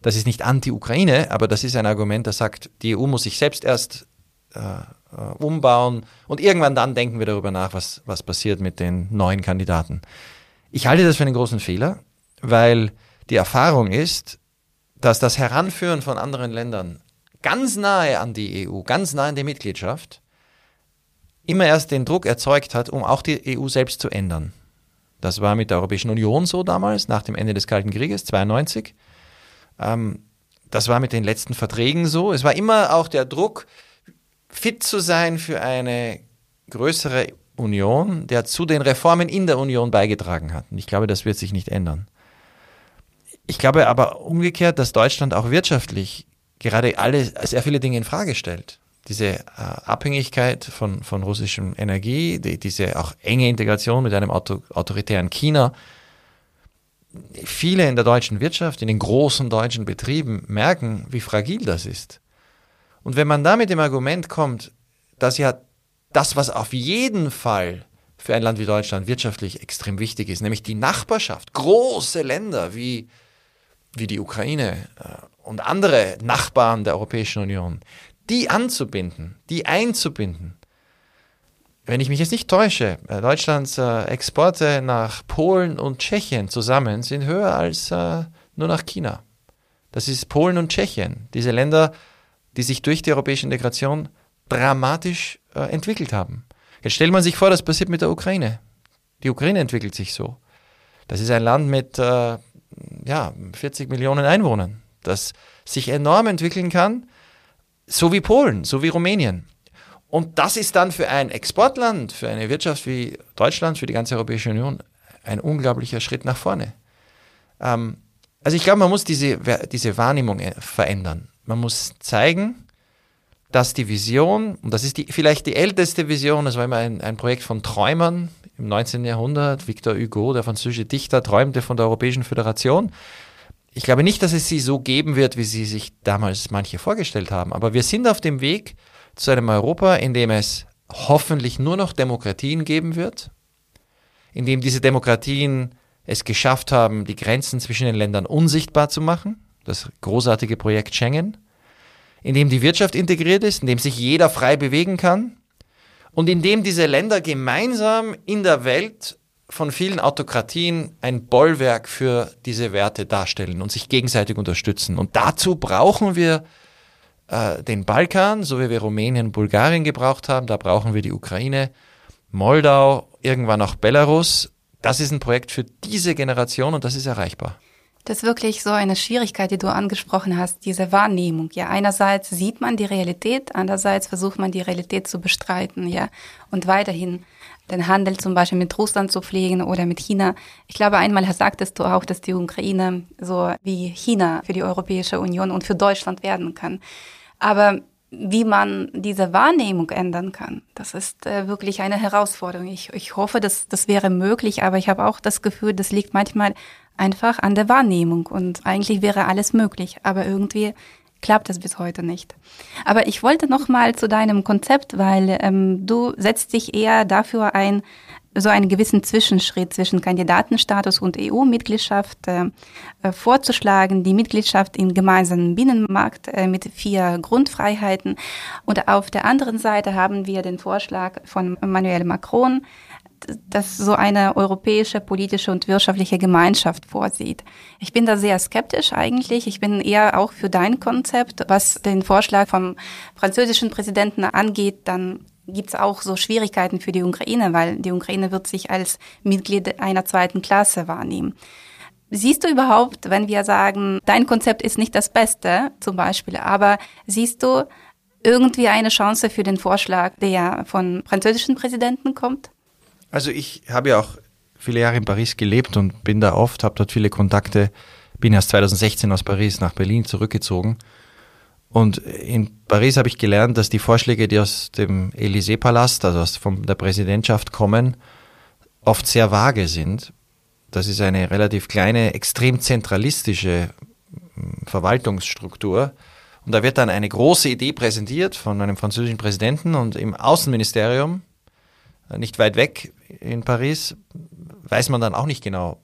C: Das ist nicht anti-Ukraine, aber das ist ein Argument, das sagt, die EU muss sich selbst erst äh, äh, umbauen und irgendwann dann denken wir darüber nach, was, was passiert mit den neuen Kandidaten. Ich halte das für einen großen Fehler, weil die Erfahrung ist, dass das Heranführen von anderen Ländern ganz nahe an die EU, ganz nahe an die Mitgliedschaft, immer erst den Druck erzeugt hat, um auch die EU selbst zu ändern. Das war mit der Europäischen Union so damals, nach dem Ende des Kalten Krieges, 92. Ähm, das war mit den letzten Verträgen so. Es war immer auch der Druck, fit zu sein für eine größere Union, der zu den Reformen in der Union beigetragen hat. Und ich glaube, das wird sich nicht ändern. Ich glaube aber umgekehrt, dass Deutschland auch wirtschaftlich gerade alle, sehr viele Dinge in Frage stellt. Diese äh, Abhängigkeit von, von russischem Energie, die, diese auch enge Integration mit einem auto, autoritären China. Viele in der deutschen Wirtschaft, in den großen deutschen Betrieben merken, wie fragil das ist. Und wenn man da mit dem Argument kommt, dass ja das, was auf jeden Fall für ein Land wie Deutschland wirtschaftlich extrem wichtig ist, nämlich die Nachbarschaft, große Länder wie wie die Ukraine äh, und andere Nachbarn der Europäischen Union, die anzubinden, die einzubinden. Wenn ich mich jetzt nicht täusche, äh, Deutschlands äh, Exporte nach Polen und Tschechien zusammen sind höher als nur nach China. Das ist Polen und Tschechien, diese Länder, die sich durch die europäische Integration dramatisch entwickelt haben. Jetzt stellt man sich vor, das passiert mit der Ukraine. Die Ukraine entwickelt sich so. Das ist ein Land mit äh, ja, 40 Millionen Einwohnern, das sich enorm entwickeln kann, so wie Polen, so wie Rumänien. Und das ist dann für ein Exportland, für eine Wirtschaft wie Deutschland, für die ganze Europäische Union ein unglaublicher Schritt nach vorne. Ähm, also ich glaube, man muss diese, diese Wahrnehmung äh, verändern. Man muss zeigen, dass die Vision, und das ist die, vielleicht die älteste Vision, das war immer ein, ein Projekt von Träumern, im 19. Jahrhundert. Victor Hugo, der französische Dichter, träumte von der Europäischen Föderation. Ich glaube nicht, dass es sie so geben wird, wie sie sich damals manche vorgestellt haben, aber wir sind auf dem Weg zu einem Europa, in dem es hoffentlich nur noch Demokratien geben wird, in dem diese Demokratien es geschafft haben, die Grenzen zwischen den Ländern unsichtbar zu machen, das großartige Projekt Schengen, in dem die Wirtschaft integriert ist, in dem sich jeder frei bewegen kann, und indem diese Länder gemeinsam in der Welt von vielen Autokratien ein Bollwerk für diese Werte darstellen und sich gegenseitig unterstützen. Und dazu brauchen wir äh, den Balkan, so wie wir Rumänien und Bulgarien gebraucht haben. Da brauchen wir die Ukraine, Moldau, irgendwann auch Belarus. Das ist ein Projekt für diese Generation und das ist erreichbar.
A: Das ist wirklich so eine Schwierigkeit, die du angesprochen hast, diese Wahrnehmung. Ja, einerseits sieht man die Realität, andererseits versucht man die Realität zu bestreiten, ja, und weiterhin den Handel zum Beispiel mit Russland zu pflegen oder mit China. Ich glaube, einmal sagtest du auch, dass die Ukraine so wie China für die Europäische Union und für Deutschland werden kann. Aber wie man diese Wahrnehmung ändern kann, das ist äh, wirklich eine Herausforderung. Ich, ich hoffe, dass das wäre möglich, aber ich habe auch das Gefühl, das liegt manchmal einfach an der Wahrnehmung und eigentlich wäre alles möglich, aber irgendwie klappt es bis heute nicht. Aber ich wollte noch mal zu deinem Konzept, weil ähm, du setzt dich eher dafür ein, so einen gewissen Zwischenschritt zwischen Kandidatenstatus und EU-Mitgliedschaft äh, äh, vorzuschlagen, die Mitgliedschaft im gemeinsamen Binnenmarkt äh, mit vier Grundfreiheiten. Und auf der anderen Seite haben wir den Vorschlag von Emmanuel Macron, das so eine europäische politische und wirtschaftliche Gemeinschaft vorsieht. Ich bin da sehr skeptisch eigentlich. Ich bin eher auch für dein Konzept, was den Vorschlag vom französischen Präsidenten angeht, dann gibt es auch so Schwierigkeiten für die Ukraine, weil die Ukraine wird sich als Mitglied einer zweiten Klasse wahrnehmen. Siehst du überhaupt, wenn wir sagen, dein Konzept ist nicht das Beste, zum Beispiel, aber siehst du irgendwie eine Chance für den Vorschlag, der von französischen Präsidenten kommt?
C: Also ich habe ja auch viele Jahre in Paris gelebt und bin da oft, habe dort viele Kontakte, bin erst 2016 aus Paris nach Berlin zurückgezogen. Und in Paris habe ich gelernt, dass die Vorschläge, die aus dem Élysée-Palast, also aus von der Präsidentschaft kommen, oft sehr vage sind. Das ist eine relativ kleine, extrem zentralistische hm, Verwaltungsstruktur. Und da wird dann eine große Idee präsentiert von einem französischen Präsidenten und im Außenministerium, nicht weit weg in Paris, weiß man dann auch nicht genau,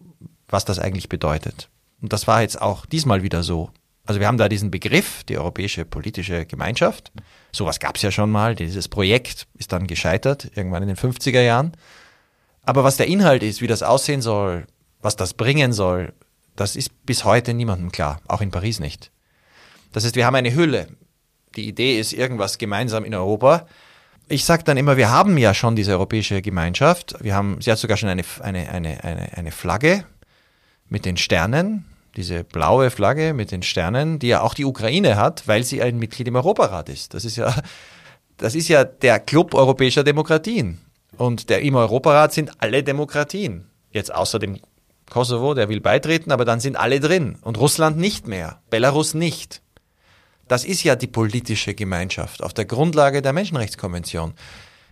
C: was das eigentlich bedeutet. Und das war jetzt auch diesmal wieder so. Also wir haben da diesen Begriff, die Europäische Politische Gemeinschaft. Sowas gab es ja schon mal. Dieses Projekt ist dann gescheitert, irgendwann in den 50er Jahren. Aber was der Inhalt ist, wie das aussehen soll, was das bringen soll, das ist bis heute niemandem klar, auch in Paris nicht. Das heißt, wir haben eine Hülle. Die Idee ist irgendwas gemeinsam in Europa. Ich sage dann immer, wir haben ja schon diese europäische Gemeinschaft. Wir haben, sie hat sogar schon eine, eine, eine, eine, eine Flagge mit den Sternen, diese blaue Flagge mit den Sternen, die ja auch die Ukraine hat, weil sie ein Mitglied im Europarat ist. Das ist ja, das ist ja der Club europäischer Demokratien. Und der im Europarat sind alle Demokratien. Jetzt außer dem Kosovo, der will beitreten, aber dann sind alle drin. Und Russland nicht mehr. Belarus nicht. Das ist ja die politische Gemeinschaft auf der Grundlage der Menschenrechtskonvention.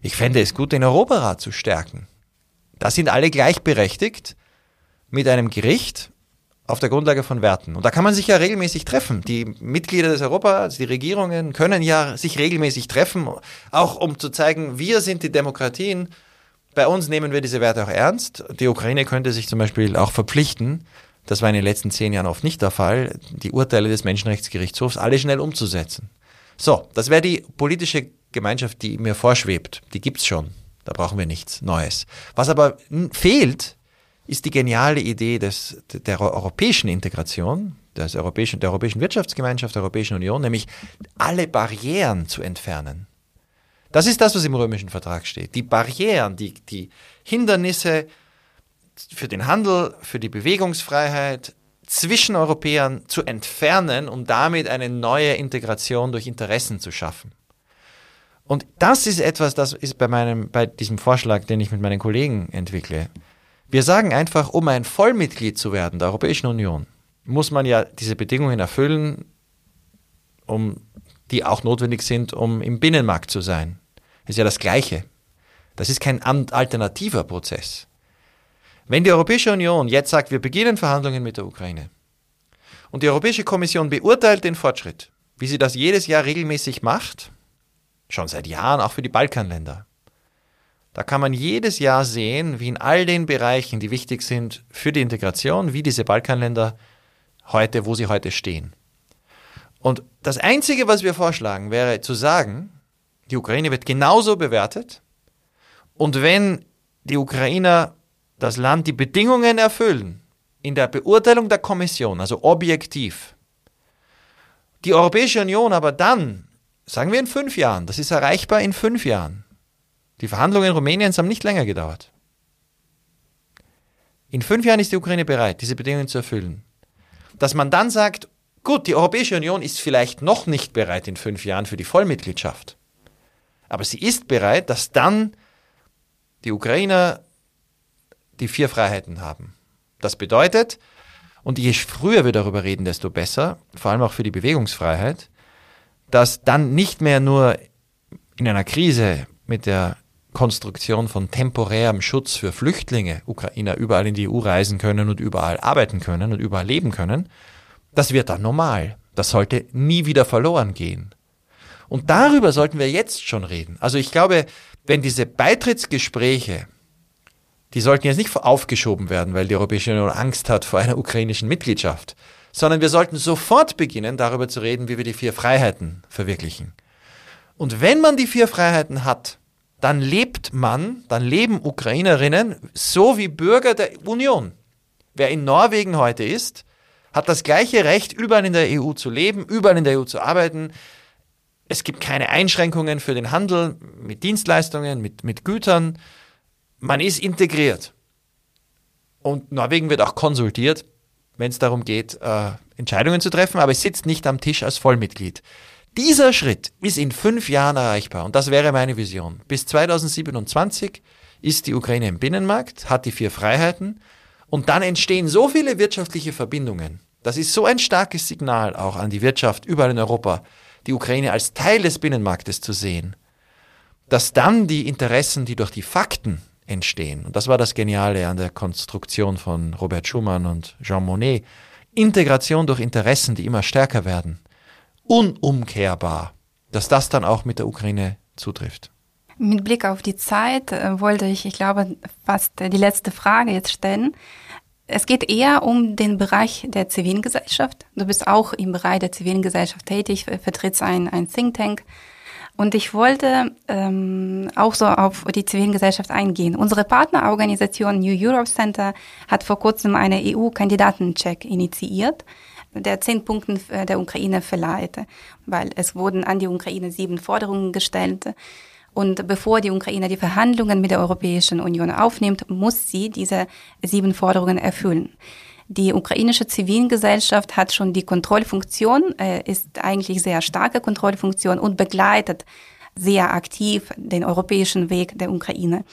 C: Ich fände es gut, den Europarat zu stärken. Da sind alle gleichberechtigt mit einem Gericht auf der Grundlage von Werten. Und da kann man sich ja regelmäßig treffen. Die Mitglieder des Europarats, die Regierungen können ja sich regelmäßig treffen, auch um zu zeigen, wir sind die Demokratien. Bei uns nehmen wir diese Werte auch ernst. Die Ukraine könnte sich zum Beispiel auch verpflichten, das war in den letzten zehn Jahren oft nicht der Fall, die Urteile des Menschenrechtsgerichtshofs alle schnell umzusetzen. So, das wäre die politische Gemeinschaft, die mir vorschwebt. Die gibt's schon. Da brauchen wir nichts Neues. Was aber fehlt, ist die geniale Idee des, der europäischen Integration, des europäischen, der Europäischen Wirtschaftsgemeinschaft, der Europäischen Union, nämlich alle Barrieren zu entfernen. Das ist das, was im römischen Vertrag steht. Die Barrieren, die, die Hindernisse, für den Handel, für die Bewegungsfreiheit zwischen Europäern zu entfernen, um damit eine neue Integration durch Interessen zu schaffen. Und das ist etwas, das ist bei meinem, bei diesem Vorschlag, den ich mit meinen Kollegen entwickle. Wir sagen einfach, um ein Vollmitglied zu werden der Europäischen Union, muss man ja diese Bedingungen erfüllen, um, die auch notwendig sind, um im Binnenmarkt zu sein. Ist ja das Gleiche. Das ist kein alternativer Prozess. Wenn die Europäische Union jetzt sagt, wir beginnen Verhandlungen mit der Ukraine und die Europäische Kommission beurteilt den Fortschritt, wie sie das jedes Jahr regelmäßig macht, schon seit Jahren auch für die Balkanländer, da kann man jedes Jahr sehen, wie in all den Bereichen, die wichtig sind für die Integration, wie diese Balkanländer heute, wo sie heute stehen. Und das Einzige, was wir vorschlagen, wäre zu sagen, die Ukraine wird genauso bewertet und wenn die Ukrainer das Land die Bedingungen erfüllen, in der Beurteilung der Kommission, also objektiv, die Europäische Union aber dann, sagen wir in fünf Jahren, das ist erreichbar in fünf Jahren, die Verhandlungen Rumäniens haben nicht länger gedauert. In fünf Jahren ist die Ukraine bereit, diese Bedingungen zu erfüllen. Dass man dann sagt, gut, die Europäische Union ist vielleicht noch nicht bereit in fünf Jahren für die Vollmitgliedschaft. Aber sie ist bereit, dass dann die Ukrainer die vier Freiheiten haben. Das bedeutet, und je früher wir darüber reden, desto besser, vor allem auch für die Bewegungsfreiheit, dass dann nicht mehr nur in einer Krise mit der Konstruktion von temporärem Schutz für Flüchtlinge Ukrainer überall in die EU reisen können und überall arbeiten können und überall leben können, das wird dann normal. Das sollte nie wieder verloren gehen. Und darüber sollten wir jetzt schon reden. Also ich glaube, wenn diese Beitrittsgespräche die sollten jetzt nicht aufgeschoben werden, weil die Europäische Union Angst hat vor einer ukrainischen Mitgliedschaft, sondern wir sollten sofort beginnen, darüber zu reden, wie wir die vier Freiheiten verwirklichen. Und wenn man die vier Freiheiten hat, dann lebt man, dann leben Ukrainerinnen so wie Bürger der Union. Wer in Norwegen heute ist, hat das gleiche Recht, überall in der EU zu leben, überall in der EU zu arbeiten. Es gibt keine Einschränkungen für den Handel mit Dienstleistungen, mit, mit Gütern. Man ist integriert. Und Norwegen wird auch konsultiert, wenn es darum geht, äh, Entscheidungen zu treffen, aber es sitzt nicht am Tisch als Vollmitglied. Dieser Schritt ist in fünf Jahren erreichbar und das wäre meine Vision. Bis 2027 ist die Ukraine im Binnenmarkt, hat die vier Freiheiten und dann entstehen so viele wirtschaftliche Verbindungen. Das ist so ein starkes Signal auch an die Wirtschaft überall in Europa, die Ukraine als Teil des Binnenmarktes zu sehen, dass dann die Interessen, die durch die Fakten entstehen, und das war das Geniale an der Konstruktion von Robert Schumann und Jean Monnet, Integration durch Interessen, die immer stärker werden, unumkehrbar, dass das dann auch mit der Ukraine zutrifft.
A: Mit Blick auf die Zeit äh, wollte ich, ich glaube, fast die letzte Frage jetzt stellen. Es geht eher um den Bereich der Zivilgesellschaft. Du bist auch im Bereich der Zivilgesellschaft tätig, vertrittst ein, ein Think Tank. Und ich wollte ähm, auch so auf die Zivilgesellschaft eingehen. Unsere Partnerorganisation New Europe Center hat vor kurzem eine EU-Kandidatencheck initiiert der zehn Punkten äh, der Ukraine verleiht, weil es wurden an die Ukraine sieben Forderungen gestellt. Und bevor die Ukraine die Verhandlungen mit der Europäischen Union aufnimmt, muss sie diese sieben Forderungen erfüllen. Die ukrainische Zivilgesellschaft hat schon die Kontrollfunktion, äh, ist eigentlich sehr starke Kontrollfunktion und begleitet sehr aktiv den europäischen Weg der Ukraine.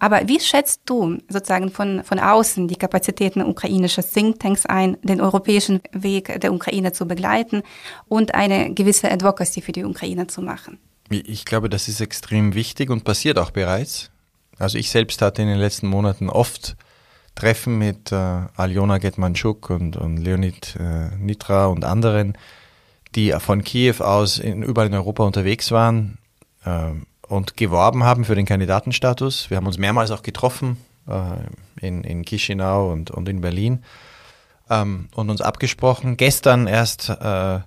A: Aber wie schätzt du sozusagen von, von außen die Kapazitäten ukrainischer Thinktanks ein, den europäischen Weg der Ukraine zu begleiten und eine gewisse Advocacy für die Ukraine zu machen?
C: Ich glaube, das ist extrem wichtig und passiert auch bereits. Also ich selbst hatte in den letzten Monaten oft Treffen mit äh, Aljona Getmanchuk und, und Leonid äh, Nitra und anderen, die von Kiew aus in, überall in Europa unterwegs waren. Äh, und geworben haben für den Kandidatenstatus. Wir haben uns mehrmals auch getroffen äh, in, in Chisinau und, und in Berlin ähm, und uns abgesprochen. Gestern erst äh,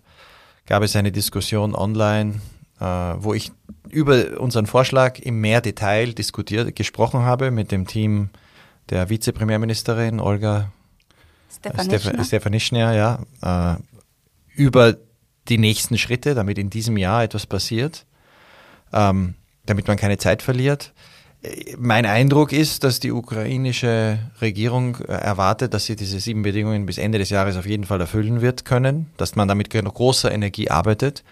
C: gab es eine Diskussion online, äh, wo ich über unseren Vorschlag im mehr Detail diskutiert, gesprochen habe mit dem Team der Vizepremierministerin Olga Stefanischner, ja, äh, über die nächsten Schritte, damit in diesem Jahr etwas passiert. Ähm, damit man keine Zeit verliert. Mein Eindruck ist, dass die ukrainische Regierung äh, erwartet, dass sie diese sieben Bedingungen bis Ende des Jahres auf jeden Fall erfüllen wird können, dass man damit großer Energie arbeitet.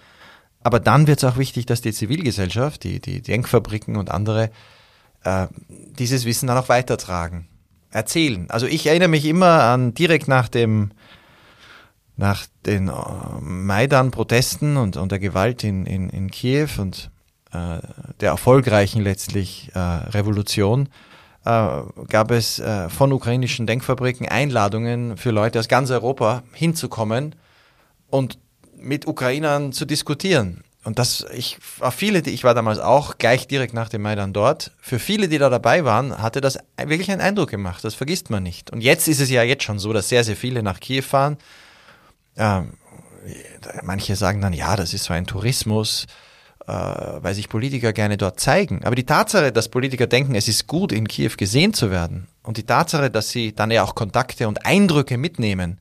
C: Aber dann wird es auch wichtig, dass die Zivilgesellschaft, die, die Denkfabriken und andere äh, dieses Wissen dann auch weitertragen, erzählen. Also ich erinnere mich immer an direkt nach dem nach den äh, Maidan-Protesten und, und der Gewalt in, in, in Kiew und äh, der erfolgreichen letztlich äh, Revolution äh, gab es äh, von ukrainischen Denkfabriken Einladungen für Leute aus ganz Europa hinzukommen und mit Ukrainern zu diskutieren. Und das, ich, viele, die, ich war damals auch gleich direkt nach dem Maidan dort, für viele, die da dabei waren, hatte das wirklich einen Eindruck gemacht. Das vergisst man nicht. Und jetzt ist es ja jetzt schon so, dass sehr, sehr viele nach Kiew fahren. Ähm, manche sagen dann, ja, das ist so ein Tourismus äh, weil sich Politiker gerne dort zeigen. Aber die Tatsache, dass Politiker denken, es ist gut, in Kiew gesehen zu werden und die Tatsache, dass sie dann ja auch Kontakte und Eindrücke mitnehmen,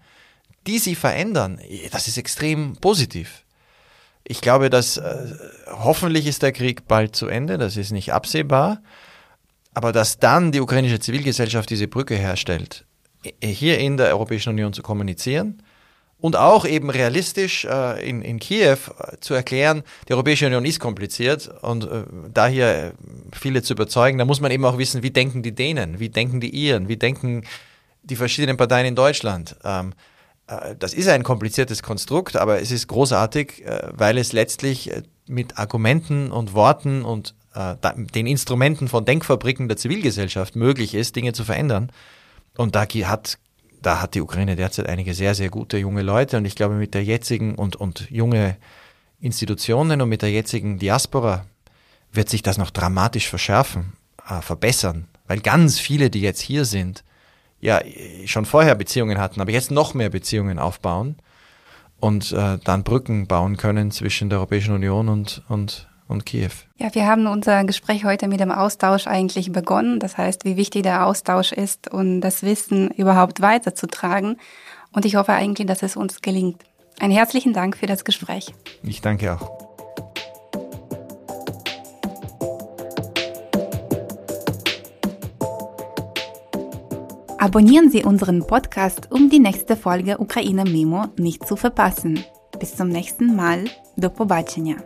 C: die sie verändern, das ist extrem positiv. Ich glaube, dass äh, hoffentlich ist der Krieg bald zu Ende, das ist nicht absehbar, aber dass dann die ukrainische Zivilgesellschaft diese Brücke herstellt, hier in der Europäischen Union zu kommunizieren, und auch eben realistisch äh, in, in Kiew äh, zu erklären, die Europäische Union ist kompliziert und äh, da hier äh, viele zu überzeugen, da muss man eben auch wissen, wie denken die Dänen, wie denken die Iren, wie denken die verschiedenen Parteien in Deutschland. Ähm, äh, das ist ein kompliziertes Konstrukt, aber es ist großartig, äh, weil es letztlich mit Argumenten und Worten und den Instrumenten von Denkfabriken der Zivilgesellschaft möglich ist, Dinge zu verändern. Und da hat da hat die Ukraine derzeit einige sehr, sehr gute junge Leute und ich glaube mit der jetzigen und, und junge Institutionen und mit der jetzigen Diaspora wird sich das noch dramatisch verschärfen, äh, verbessern, weil ganz viele, die jetzt hier sind, ja schon vorher Beziehungen hatten, aber jetzt noch mehr Beziehungen aufbauen und äh, dann Brücken bauen können zwischen der Europäischen Union und, und, und Kiew.
A: Ja, wir haben unser Gespräch heute mit dem Austausch eigentlich begonnen. Das heißt, wie wichtig der Austausch ist und das Wissen überhaupt weiterzutragen. Und ich hoffe eigentlich, dass es uns gelingt. Einen herzlichen Dank für das Gespräch.
C: Ich danke auch.
A: Abonnieren Sie unseren Podcast, um die nächste Folge Ukraine Memo nicht zu verpassen. Bis zum nächsten Mal. Do pobaczenia.